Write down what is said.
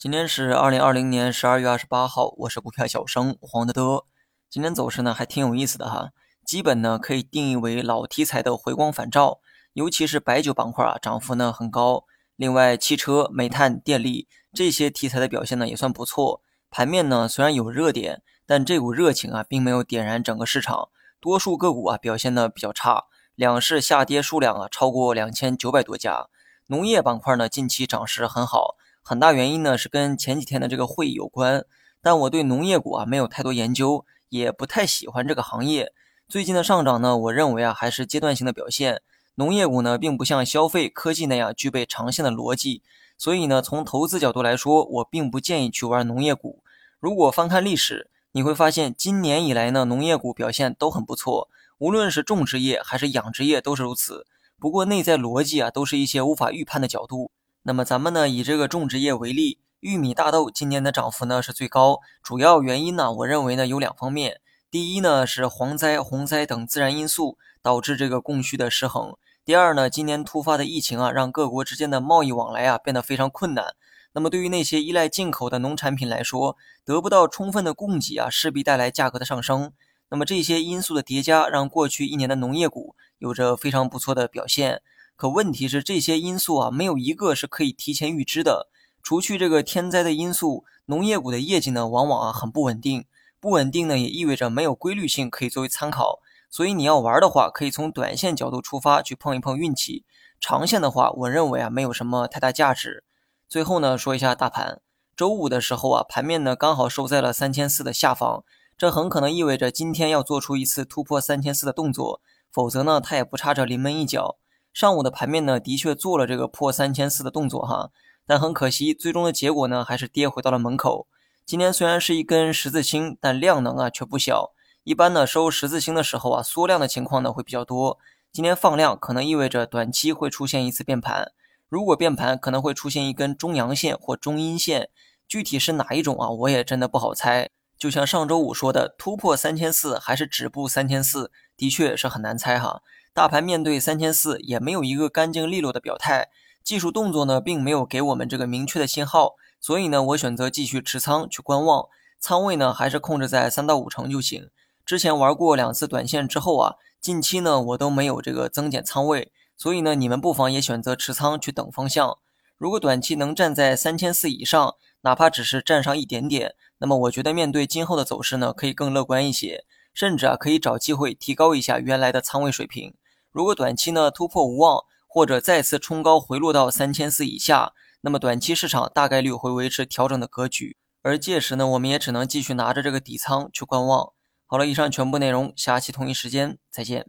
今天是二零二零年十二月二十八号，我是股票小生黄德德。今天走势呢还挺有意思的哈，基本呢可以定义为老题材的回光返照，尤其是白酒板块啊涨幅呢很高。另外，汽车、煤炭、电力这些题材的表现呢也算不错。盘面呢虽然有热点，但这股热情啊并没有点燃整个市场，多数个股啊表现的比较差，两市下跌数量啊超过两千九百多家。农业板块呢近期涨势很好。很大原因呢是跟前几天的这个会议有关，但我对农业股啊没有太多研究，也不太喜欢这个行业。最近的上涨呢，我认为啊还是阶段性的表现。农业股呢并不像消费科技那样具备长线的逻辑，所以呢从投资角度来说，我并不建议去玩农业股。如果翻看历史，你会发现今年以来呢农业股表现都很不错，无论是种植业还是养殖业都是如此。不过内在逻辑啊都是一些无法预判的角度。那么咱们呢，以这个种植业为例，玉米、大豆今年的涨幅呢是最高，主要原因呢，我认为呢有两方面。第一呢是蝗灾、洪灾等自然因素导致这个供需的失衡。第二呢，今年突发的疫情啊，让各国之间的贸易往来啊变得非常困难。那么对于那些依赖进口的农产品来说，得不到充分的供给啊，势必带来价格的上升。那么这些因素的叠加，让过去一年的农业股有着非常不错的表现。可问题是，这些因素啊，没有一个是可以提前预知的。除去这个天灾的因素，农业股的业绩呢，往往啊很不稳定。不稳定呢，也意味着没有规律性可以作为参考。所以你要玩的话，可以从短线角度出发去碰一碰运气。长线的话，我认为啊，没有什么太大价值。最后呢，说一下大盘。周五的时候啊，盘面呢刚好收在了三千四的下方，这很可能意味着今天要做出一次突破三千四的动作，否则呢，它也不差这临门一脚。上午的盘面呢，的确做了这个破三千四的动作哈，但很可惜，最终的结果呢，还是跌回到了门口。今天虽然是一根十字星，但量能啊却不小。一般呢，收十字星的时候啊，缩量的情况呢会比较多。今天放量，可能意味着短期会出现一次变盘。如果变盘，可能会出现一根中阳线或中阴线，具体是哪一种啊，我也真的不好猜。就像上周五说的，突破三千四还是止步三千四，的确是很难猜哈。大盘面对三千四也没有一个干净利落的表态，技术动作呢并没有给我们这个明确的信号，所以呢我选择继续持仓去观望，仓位呢还是控制在三到五成就行。之前玩过两次短线之后啊，近期呢我都没有这个增减仓位，所以呢你们不妨也选择持仓去等方向。如果短期能站在三千四以上，哪怕只是站上一点点，那么我觉得面对今后的走势呢可以更乐观一些，甚至啊可以找机会提高一下原来的仓位水平。如果短期呢突破无望，或者再次冲高回落到三千四以下，那么短期市场大概率会维持调整的格局，而届时呢，我们也只能继续拿着这个底仓去观望。好了，以上全部内容，下期同一时间再见。